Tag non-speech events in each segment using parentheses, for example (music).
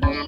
Thank you.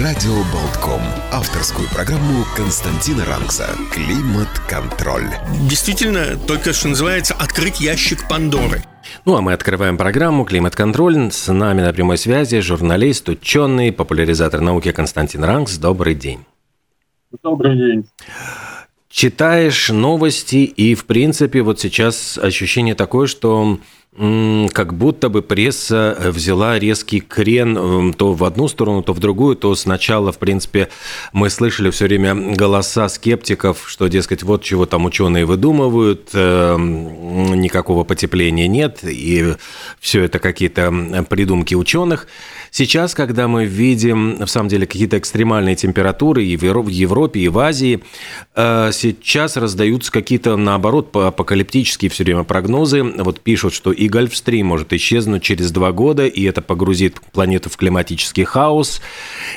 Радио Болтком. Авторскую программу Константина Ранкса «Климат-контроль». Действительно, только что называется «Открыть ящик Пандоры». Ну а мы открываем программу «Климат-контроль». С нами на прямой связи журналист, ученый, популяризатор науки Константин Ранкс. Добрый день. Добрый день. Читаешь новости, и, в принципе, вот сейчас ощущение такое, что как будто бы пресса взяла резкий крен то в одну сторону, то в другую, то сначала, в принципе, мы слышали все время голоса скептиков, что, дескать, вот чего там ученые выдумывают, э, никакого потепления нет, и все это какие-то придумки ученых. Сейчас, когда мы видим, в самом деле, какие-то экстремальные температуры и в Европе, и в Азии, э, сейчас раздаются какие-то, наоборот, апокалиптические все время прогнозы. Вот пишут, что и Гольфстрим может исчезнуть через два года, и это погрузит планету в климатический хаос.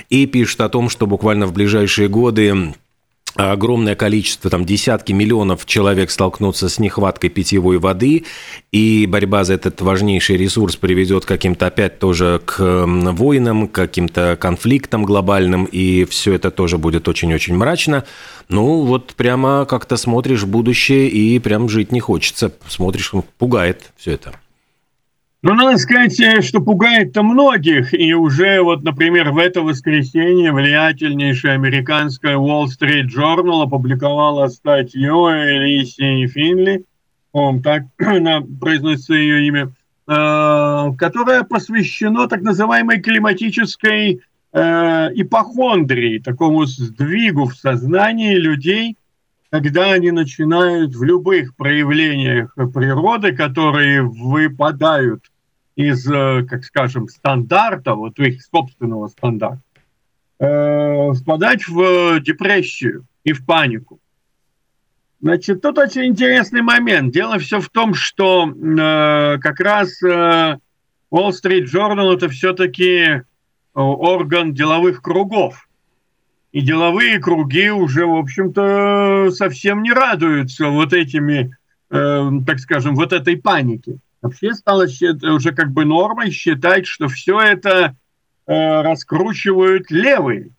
И пишут о том, что буквально в ближайшие годы огромное количество, там десятки миллионов человек столкнутся с нехваткой питьевой воды, и борьба за этот важнейший ресурс приведет каким-то опять тоже к войнам, к каким-то конфликтам глобальным, и все это тоже будет очень-очень мрачно. Ну, вот прямо как-то смотришь в будущее, и прям жить не хочется. Смотришь, пугает все это. Ну, надо сказать, э, что пугает-то многих. И уже вот, например, в это воскресенье влиятельнейшая американская Wall Street Journal опубликовала статью Элисии Финли, он так (clears throat) произносится ее имя, э, которая посвящена так называемой климатической э, ипохондрии, такому сдвигу в сознании людей, когда они начинают в любых проявлениях природы, которые выпадают из, э, как скажем, стандарта, вот их собственного стандарта, э, впадать в депрессию и в панику. Значит, тут очень интересный момент. Дело все в том, что э, как раз э, Wall Street Journal это все-таки э, орган деловых кругов. И деловые круги уже, в общем-то, совсем не радуются вот этими, э, так скажем, вот этой панике. Вообще стало уже как бы нормой считать, что все это э, раскручивают левые.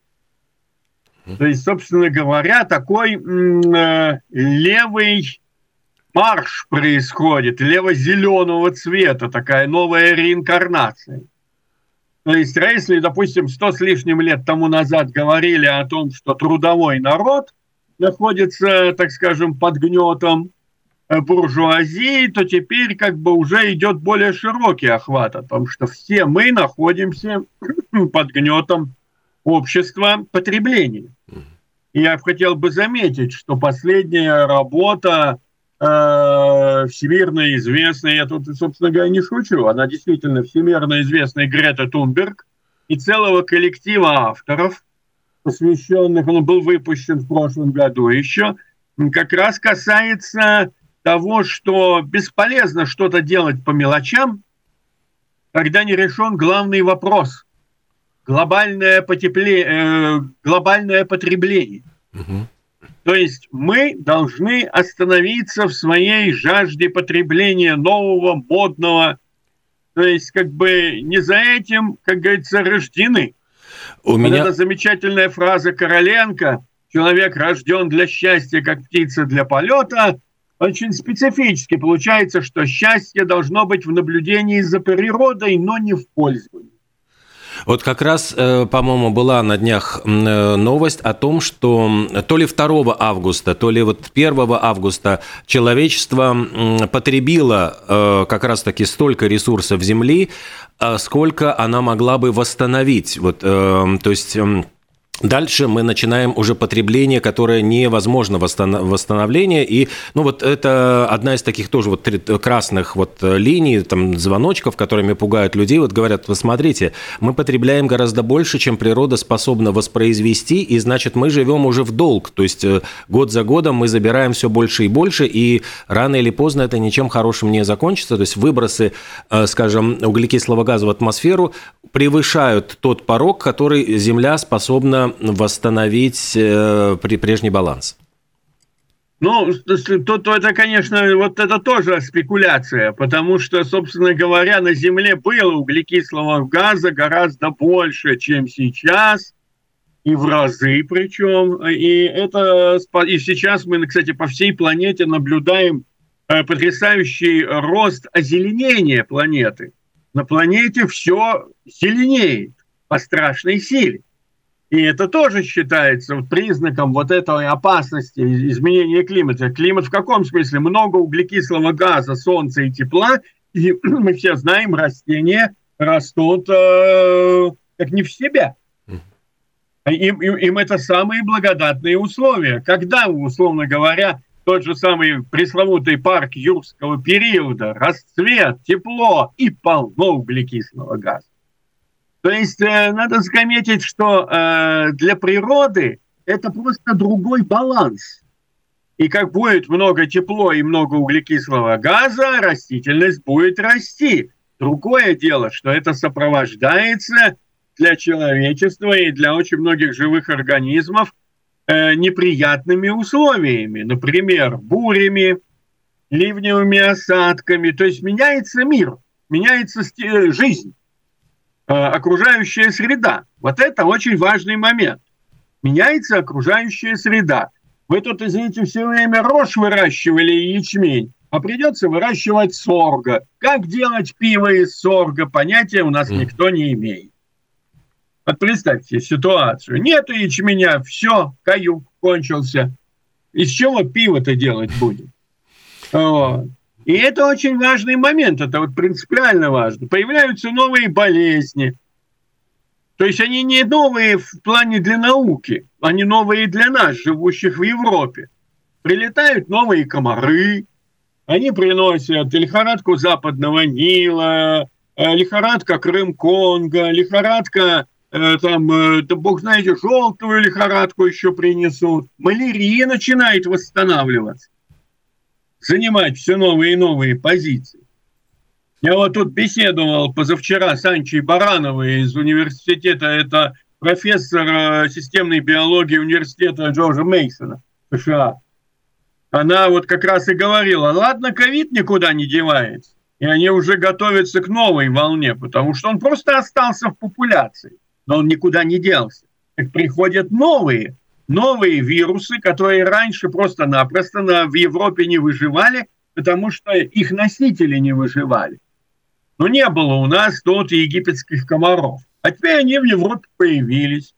То есть, собственно говоря, такой э, левый марш происходит, лево-зеленого цвета, такая новая реинкарнация. То есть, если, допустим, сто с лишним лет тому назад говорили о том, что трудовой народ находится, так скажем, под гнетом э, буржуазии, то теперь как бы уже идет более широкий охват о том, что все мы находимся (clears throat) под гнетом общества потребления. И я хотел бы заметить, что последняя работа э, всемирно известной, я тут, собственно говоря, не шучу, она действительно всемирно известная Грета Тунберг и целого коллектива авторов, посвященных, он был выпущен в прошлом году еще, как раз касается того, что бесполезно что-то делать по мелочам, когда не решен главный вопрос – глобальное, потепле... э, глобальное потребление. Угу. То есть мы должны остановиться в своей жажде потребления нового, модного. То есть как бы не за этим, как говорится, рождены. У вот меня... эта замечательная фраза Короленко «Человек рожден для счастья, как птица для полета» очень специфически. Получается, что счастье должно быть в наблюдении за природой, но не в пользовании. Вот как раз, э, по-моему, была на днях э, новость о том, что то ли 2 августа, то ли вот 1 августа человечество потребило э, как раз-таки столько ресурсов Земли, сколько она могла бы восстановить. Вот, то есть Дальше мы начинаем уже потребление, которое невозможно восстановление. И ну, вот это одна из таких тоже вот красных вот линий, там, звоночков, которыми пугают людей. Вот говорят, вы смотрите, мы потребляем гораздо больше, чем природа способна воспроизвести, и значит, мы живем уже в долг. То есть э, год за годом мы забираем все больше и больше, и рано или поздно это ничем хорошим не закончится. То есть выбросы, э, скажем, углекислого газа в атмосферу превышают тот порог, который Земля способна восстановить э, прежний баланс? Ну, то, то это, конечно, вот это тоже спекуляция, потому что, собственно говоря, на Земле было углекислого газа гораздо больше, чем сейчас, и в разы причем. И это и сейчас мы, кстати, по всей планете наблюдаем э, потрясающий рост озеленения планеты. На планете все зеленеет по страшной силе. И это тоже считается признаком вот этой опасности изменения климата. Климат в каком смысле? Много углекислого газа, солнца и тепла. И (clears throat) мы все знаем, растения растут э, как не в себя. Им, им, им это самые благодатные условия. Когда, условно говоря, тот же самый пресловутый парк юрского периода, расцвет, тепло и полно углекислого газа. То есть э, надо заметить, что э, для природы это просто другой баланс. И как будет много тепло и много углекислого газа, растительность будет расти. Другое дело, что это сопровождается для человечества и для очень многих живых организмов э, неприятными условиями. Например, бурями, ливневыми осадками. То есть меняется мир, меняется жизнь. Э, окружающая среда. Вот это очень важный момент. Меняется окружающая среда. Вы тут, извините, все время рожь выращивали и ячмень, а придется выращивать сорга. Как делать пиво из сорга, понятия у нас mm. никто не имеет. Вот представьте ситуацию. Нету ячменя, все, каюк кончился. Из чего пиво-то делать будем? Вот. И это очень важный момент, это вот принципиально важно. Появляются новые болезни. То есть они не новые в плане для науки, они новые для нас, живущих в Европе. Прилетают новые комары, они приносят лихорадку западного Нила, э, лихорадка Крым-Конго, лихорадка, э, там, э, да бог знаете, желтую лихорадку еще принесут. Малярия начинает восстанавливаться занимать все новые и новые позиции. Я вот тут беседовал позавчера с Анчей Барановой из университета, это профессор э, системной биологии университета Джорджа Мейсона США. Она вот как раз и говорила, ладно, ковид никуда не девается, и они уже готовятся к новой волне, потому что он просто остался в популяции, но он никуда не делся. Так приходят новые, новые вирусы, которые раньше просто-напросто на, в Европе не выживали, потому что их носители не выживали. Но не было у нас тут египетских комаров. А теперь они в Европе появились.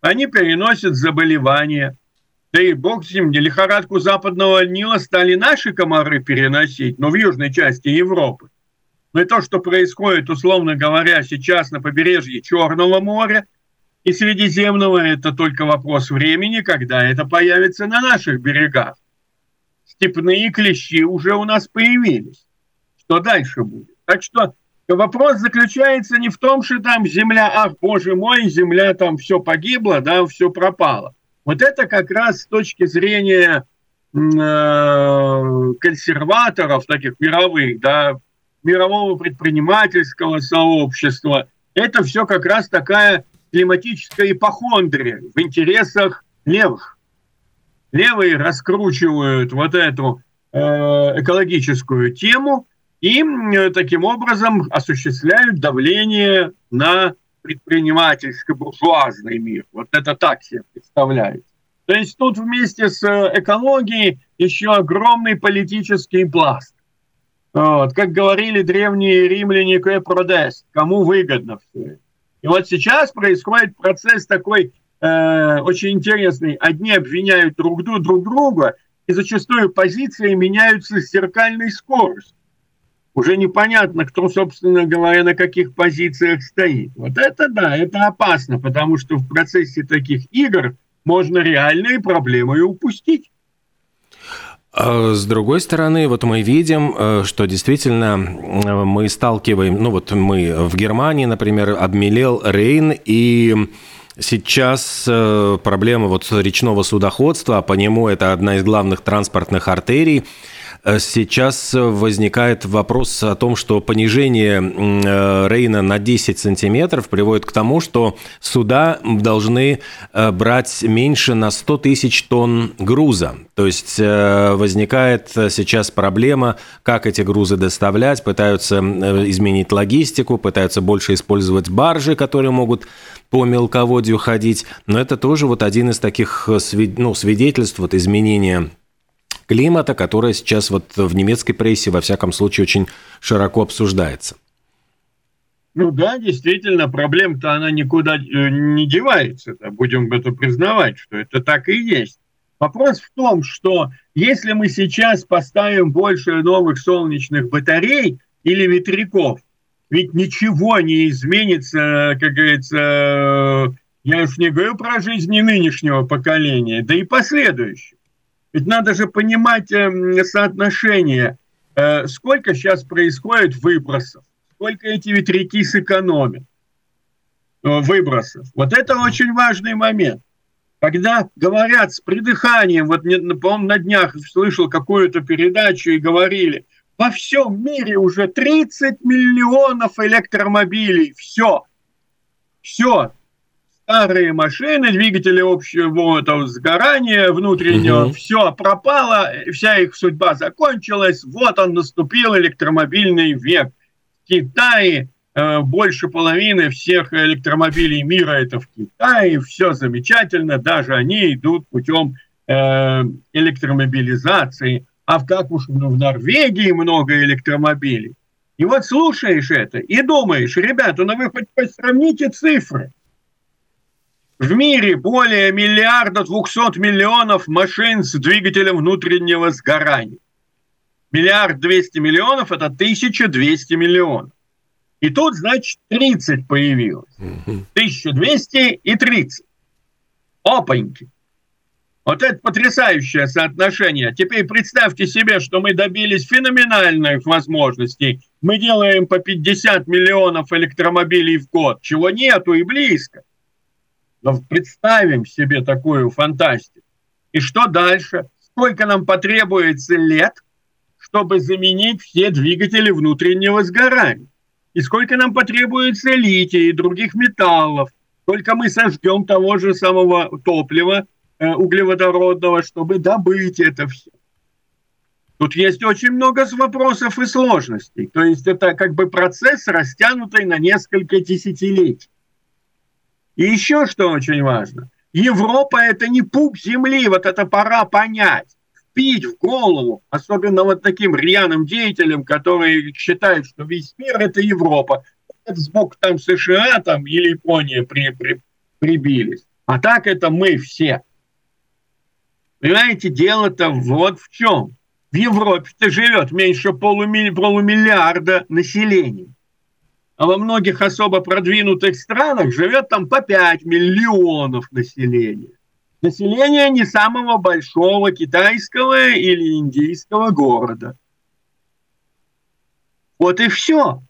Они переносят заболевания. Да и бог с ним, лихорадку западного Нила стали наши комары переносить, но в южной части Европы. Но и то, что происходит, условно говоря, сейчас на побережье Черного моря – и Средиземного это только вопрос времени, когда это появится на наших берегах. Степные клещи уже у нас появились. Что дальше будет? Так что вопрос заключается не в том, что там земля, ах, боже мой, земля там все погибло, да, все пропало. Вот это как раз с точки зрения э, консерваторов таких мировых, да, мирового предпринимательского сообщества, это все как раз такая климатическая ипохондрия в интересах левых. Левые раскручивают вот эту э, экологическую тему и э, таким образом осуществляют давление на предпринимательско-буржуазный мир. Вот это так себе представляется. То есть тут вместе с экологией еще огромный политический пласт. Вот. Как говорили древние римляне, продест, кому выгодно все это. И вот сейчас происходит процесс такой э, очень интересный. Одни обвиняют друг, друг друга, и зачастую позиции меняются с зеркальной скоростью. уже непонятно, кто, собственно говоря, на каких позициях стоит. Вот это да, это опасно, потому что в процессе таких игр можно реальные проблемы и упустить. А с другой стороны, вот мы видим, э, что действительно э, мы сталкиваем, ну вот мы в Германии, например, обмелел Рейн, и сейчас э, проблема вот речного судоходства, а по нему это одна из главных транспортных артерий, сейчас возникает вопрос о том, что понижение э, Рейна на 10 сантиметров приводит к тому, что суда должны э, брать меньше на 100 тысяч тонн груза. То есть возникает сейчас проблема, как эти грузы доставлять, пытаются изменить логистику, пытаются больше использовать баржи, которые могут по мелководью ходить. Но это тоже вот один из таких ну, свидетельств вот изменения климата, которая сейчас вот в немецкой прессе, во всяком случае, очень широко обсуждается. Ну да, действительно, проблема-то она никуда э, не девается, -то. будем это признавать, что это так и есть. Вопрос в том, что если мы сейчас поставим больше новых солнечных батарей или ветряков, ведь ничего не изменится, как говорится, я уж не говорю про жизни нынешнего поколения, да и последующего. Ведь надо же понимать э, соотношение, э, сколько сейчас происходит выбросов, сколько эти ветряки сэкономят? Э, выбросов. Вот это очень важный момент. Когда говорят с придыханием, вот, по на днях слышал какую-то передачу и говорили, во всем мире уже 30 миллионов электромобилей, все, все, старые машины, двигатели общего этого сгорания внутреннего, угу. все пропало, вся их судьба закончилась, вот он наступил электромобильный век. В Китае э, больше половины всех электромобилей мира это в Китае, все замечательно, даже они идут путем э, электромобилизации, а в как уж ну, в Норвегии много электромобилей. И вот слушаешь это и думаешь, ребята, ну вы хоть сравните цифры. В мире более миллиарда двухсот миллионов машин с двигателем внутреннего сгорания. Миллиард двести миллионов – это 1200 миллионов. И тут, значит, 30 появилось. 1200 и 30. Опаньки. Вот это потрясающее соотношение. Теперь представьте себе, что мы добились феноменальных возможностей. Мы делаем по 50 миллионов электромобилей в год, чего нету и близко. Но представим себе такую фантастику. И что дальше? Сколько нам потребуется лет, чтобы заменить все двигатели внутреннего сгорания? И сколько нам потребуется лития и других металлов? Сколько мы сожгем того же самого топлива э, углеводородного, чтобы добыть это все? Тут есть очень много вопросов и сложностей. То есть это как бы процесс, растянутый на несколько десятилетий. И еще что очень важно. Европа – это не пуп земли, вот это пора понять. Впить в голову, особенно вот таким рьяным деятелям, которые считают, что весь мир – это Европа. Сбоку там США там, или Япония при, при, прибились. А так это мы все. Понимаете, дело-то вот в чем. В Европе-то живет меньше полумиллиарда населения а во многих особо продвинутых странах живет там по 5 миллионов населения. Население не самого большого китайского или индийского города. Вот и все.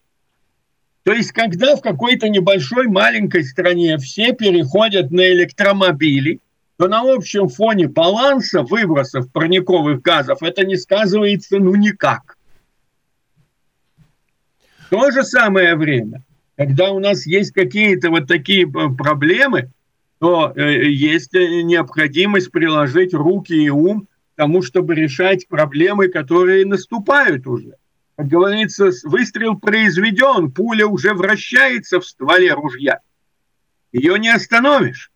То есть, когда в какой-то небольшой маленькой стране все переходят на электромобили, то на общем фоне баланса выбросов парниковых газов это не сказывается ну никак. В то же самое время, когда у нас есть какие-то вот такие э, проблемы, то э, есть э, необходимость приложить руки и ум к тому, чтобы решать проблемы, которые наступают уже. Как говорится, выстрел произведен, пуля уже вращается в стволе ружья. Ее не остановишь.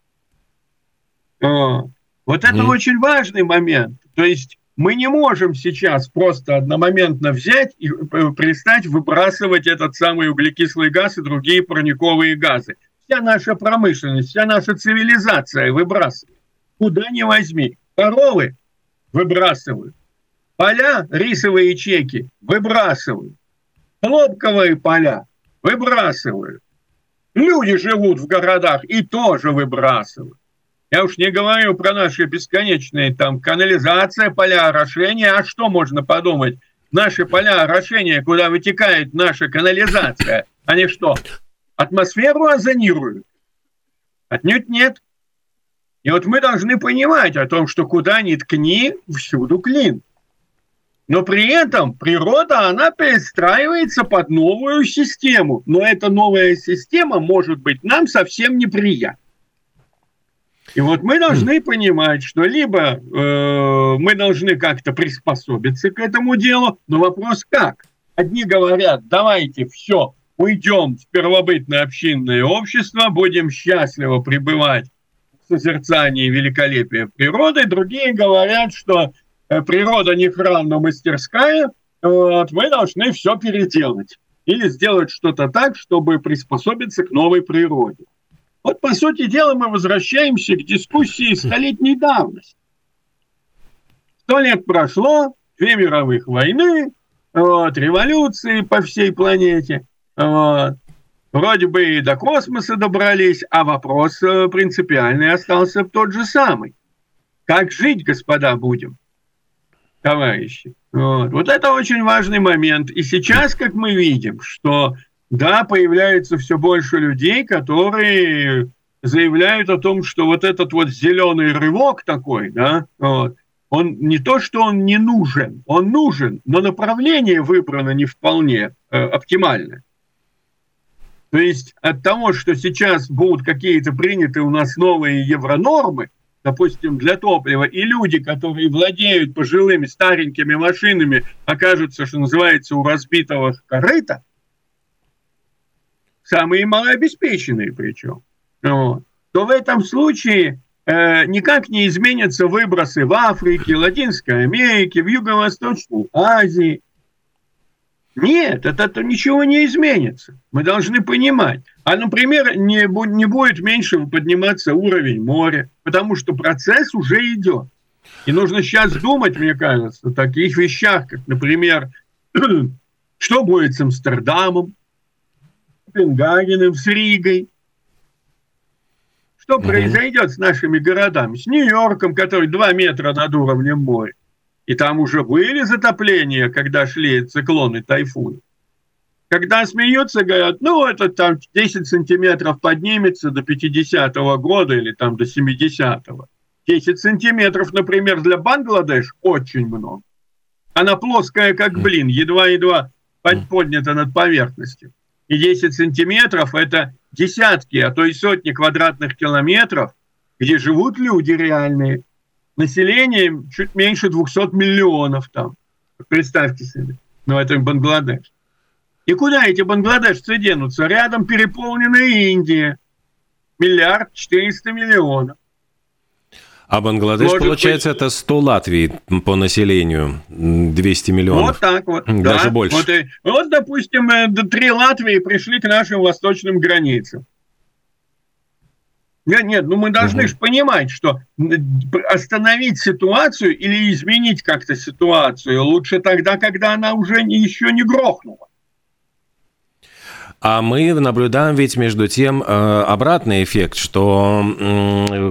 Вот это mm. очень важный момент. То есть мы не можем сейчас просто одномоментно взять и э, перестать выбрасывать этот самый углекислый газ и другие парниковые газы. Вся наша промышленность, вся наша цивилизация выбрасывает. Куда ни возьми. Коровы выбрасывают. Поля, рисовые чеки выбрасывают. Хлопковые поля выбрасывают. Люди живут в городах и тоже выбрасывают. Я уж не говорю про наши бесконечные там канализация, поля орошения. А что можно подумать? Наши поля орошения, куда вытекает наша канализация, они что, атмосферу озонируют? Отнюдь нет. И вот мы должны понимать о том, что куда ни ткни, всюду клин. Но при этом природа, она перестраивается под новую систему. Но эта новая система может быть нам совсем неприятна. И вот мы должны понимать, что либо э, мы должны как-то приспособиться к этому делу, но вопрос как? Одни говорят, давайте все, уйдем в первобытное общинное общество, будем счастливо пребывать в созерцании великолепия природы. Другие говорят, что э, природа не храм, но мастерская, вот, мы должны все переделать или сделать что-то так, чтобы приспособиться к новой природе. Вот, по сути дела, мы возвращаемся к дискуссии столетней давности. Сто лет прошло, две мировых войны, вот, революции по всей планете. Вот. Вроде бы и до космоса добрались, а вопрос э, принципиальный остался тот же самый. Как жить, господа, будем, товарищи? Вот. вот это очень важный момент. И сейчас, как мы видим, что да, появляется все больше людей, которые заявляют о том, что вот этот вот зеленый рывок такой, да, вот, он не то, что он не нужен, он нужен, но направление выбрано не вполне э, оптимальное. То есть от того, что сейчас будут какие-то приняты у нас новые евронормы, допустим, для топлива, и люди, которые владеют пожилыми старенькими машинами, окажутся, что называется, у разбитого корыта, самые малообеспеченные причем, вот, то в этом случае э, никак не изменятся выбросы в Африке, Латинской Америке, в Юго-Восточной Азии – нет, это, это ничего не изменится. Мы должны понимать. А, например, не, не будет меньше подниматься уровень моря, потому что процесс уже идет. И нужно сейчас думать, мне кажется, о таких вещах, как, например, (clears throat) что будет с Амстердамом, Копенгагеном, с Ригой, что произойдет с нашими городами, с Нью-Йорком, который 2 метра над уровнем моря. И там уже были затопления, когда шли циклоны, тайфуны. Когда смеются, говорят, ну, это там 10 сантиметров поднимется до 50-го года или там до 70-го. 10 сантиметров, например, для Бангладеш очень много. Она плоская, как блин, едва-едва поднята над поверхностью. И 10 сантиметров – это десятки, а то и сотни квадратных километров, где живут люди реальные – населением чуть меньше 200 миллионов там. Представьте себе. Ну, это Бангладеш. И куда эти бангладешцы денутся? Рядом переполненная Индия. Миллиард четыреста миллионов. А Бангладеш, Может получается, быть... это 100 Латвий по населению, 200 миллионов. Вот так вот. Даже да. больше. Вот, и, вот, допустим, э, три Латвии пришли к нашим восточным границам. Нет, нет, ну мы должны угу. же понимать, что остановить ситуацию или изменить как-то ситуацию лучше тогда, когда она уже не, еще не грохнула. А мы наблюдаем ведь между тем э, обратный эффект, что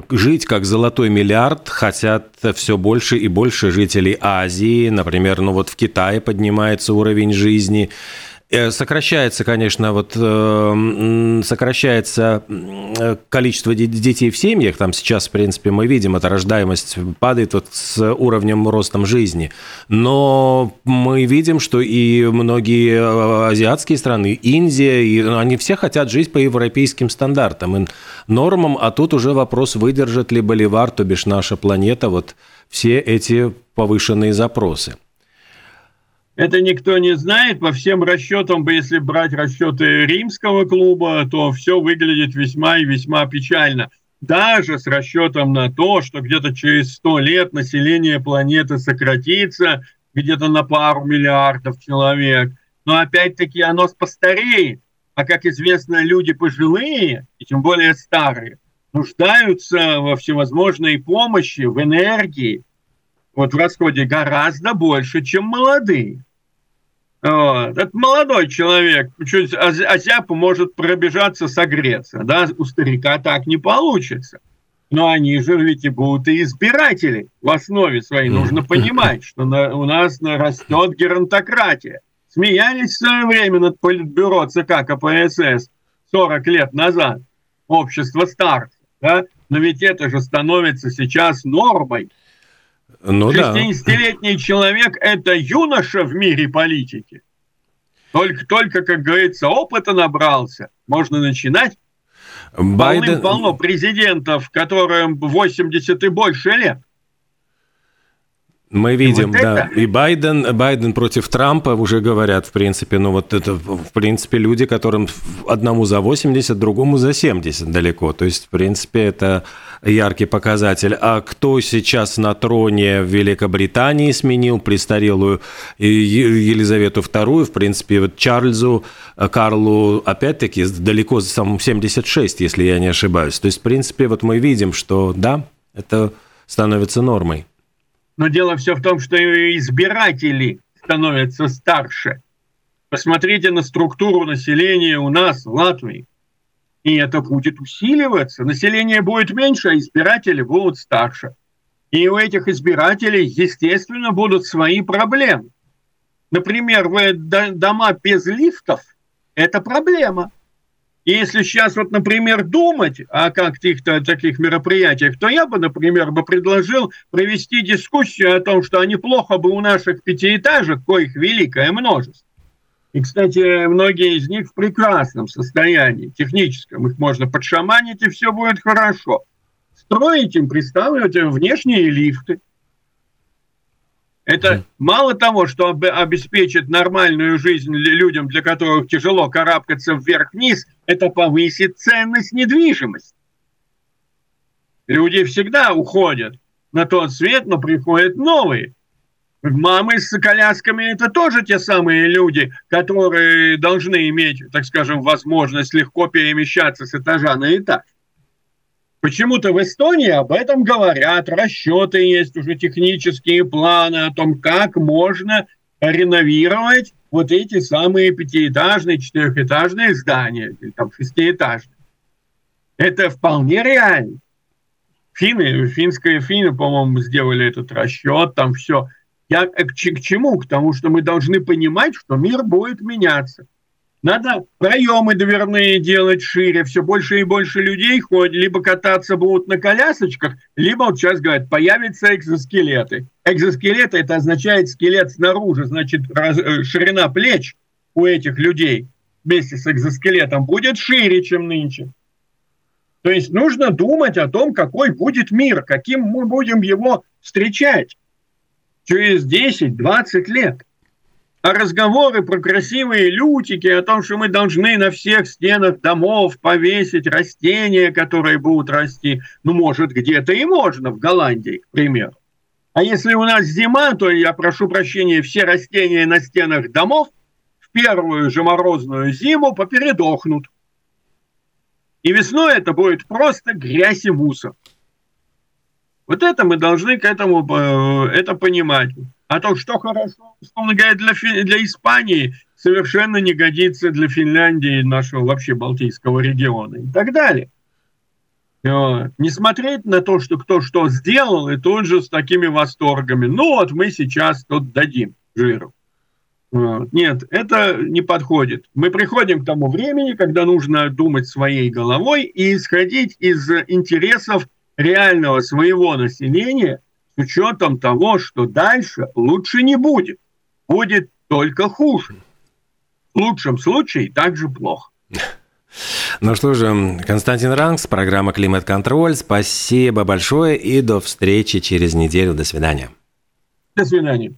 жить как золотой миллиард хотят все больше и больше жителей Азии. Например, ну вот в Китае поднимается уровень жизни. Э, сокращается, конечно, вот э, сокращается количество детей в семьях. Там сейчас, в принципе, мы видим, эта рождаемость падает вот с уровнем ростом жизни. Но мы видим, что и многие э, азиатские страны, Индия, и, ну, они все хотят жить по европейским стандартам и нормам, а тут уже вопрос, выдержит ли Боливар, то бишь наша планета, вот все эти повышенные запросы. Это никто не знает. По всем расчетам, если брать расчеты римского клуба, то все выглядит весьма и весьма печально. Даже с расчетом на то, что где-то через 100 лет население планеты сократится где-то на пару миллиардов человек. Но опять-таки оно постареет. А как известно, люди пожилые, и тем более старые, нуждаются во всевозможной помощи, в энергии, вот в расходе гораздо больше, чем молодые. Вот. Это молодой человек, чуть озяпу может пробежаться, согреться. Да? У старика так не получится. Но они же ведь и будут и избиратели в основе своей. Нужно понимать, что на, у нас растет геронтократия. Смеялись в свое время над политбюро ЦК КПСС 40 лет назад. Общество старцев. Да? Но ведь это же становится сейчас нормой. Ну, 60-летний да. человек – это юноша в мире политики. Только, только, как говорится, опыта набрался. Можно начинать. Байден... Полным-полно президентов, которым 80 и больше лет. Мы видим, вот да. Это... И Байден, Байден против Трампа уже говорят, в принципе, ну вот это, в принципе, люди, которым одному за 80, другому за 70 далеко. То есть, в принципе, это яркий показатель. А кто сейчас на троне в Великобритании сменил престарелую Елизавету II? В принципе, вот Чарльзу, э, Карлу, опять-таки, далеко за самым 76, если я не ошибаюсь. То есть, в принципе, вот мы видим, что, да, это становится нормой. Но дело все в том, что избиратели становятся старше. Посмотрите на структуру населения у нас, в Латвии. И это будет усиливаться. Население будет меньше, а избиратели будут старше. И у этих избирателей, естественно, будут свои проблемы. Например, дома без лифтов – это проблема. И если сейчас вот, например, думать о каких-то таких мероприятиях, то я бы, например, бы предложил провести дискуссию о том, что неплохо бы у наших пятиэтажек, коих великое множество, и, кстати, многие из них в прекрасном состоянии, техническом. Их можно подшаманить, и все будет хорошо. Строить им, представить внешние лифты – это мало того, что обеспечит нормальную жизнь людям, для которых тяжело карабкаться вверх-вниз, это повысит ценность недвижимости. Люди всегда уходят на тот свет, но приходят новые. Мамы с колясками – это тоже те самые люди, которые должны иметь, так скажем, возможность легко перемещаться с этажа на этаж. Почему-то в Эстонии об этом говорят, расчеты есть уже технические планы о том, как можно реновировать вот эти самые пятиэтажные, четырехэтажные здания, или там шестиэтажные. Это вполне реально. Финны, финская финны, по-моему, сделали этот расчет, там все. Я к, к чему? К тому, что мы должны понимать, что мир будет меняться. Надо проемы дверные делать шире, все больше и больше людей ходят, либо кататься будут на колясочках, либо вот сейчас говорят, появятся экзоскелеты. Экзоскелеты это означает скелет снаружи, значит раз, э, ширина плеч у этих людей вместе с экзоскелетом будет шире, чем нынче. То есть нужно думать о том, какой будет мир, каким мы будем его встречать через 10-20 лет. А разговоры про красивые лютики, о том, что мы должны на всех стенах домов повесить растения, которые будут расти, ну, может, где-то и можно, в Голландии, к примеру. А если у нас зима, то, я прошу прощения, все растения на стенах домов в первую же морозную зиму попередохнут. И весной это будет просто грязь и мусор. Вот это мы должны к этому э, это понимать. А то, что хорошо, условно говоря, для, для Испании, совершенно не годится для Финляндии, нашего вообще Балтийского региона и так далее. Вот. Не смотреть на то, что кто что сделал, и тут же с такими восторгами. Ну вот мы сейчас тут дадим жиру. Вот. Нет, это не подходит. Мы приходим к тому времени, когда нужно думать своей головой и исходить из интересов реального своего населения – с учетом того, что дальше лучше не будет. Будет только хуже. В лучшем случае также плохо. (laughs) Ну что же, Константин Ранкс, программа «Климат-контроль». Спасибо большое и до встречи через неделю. До свидания. До свидания.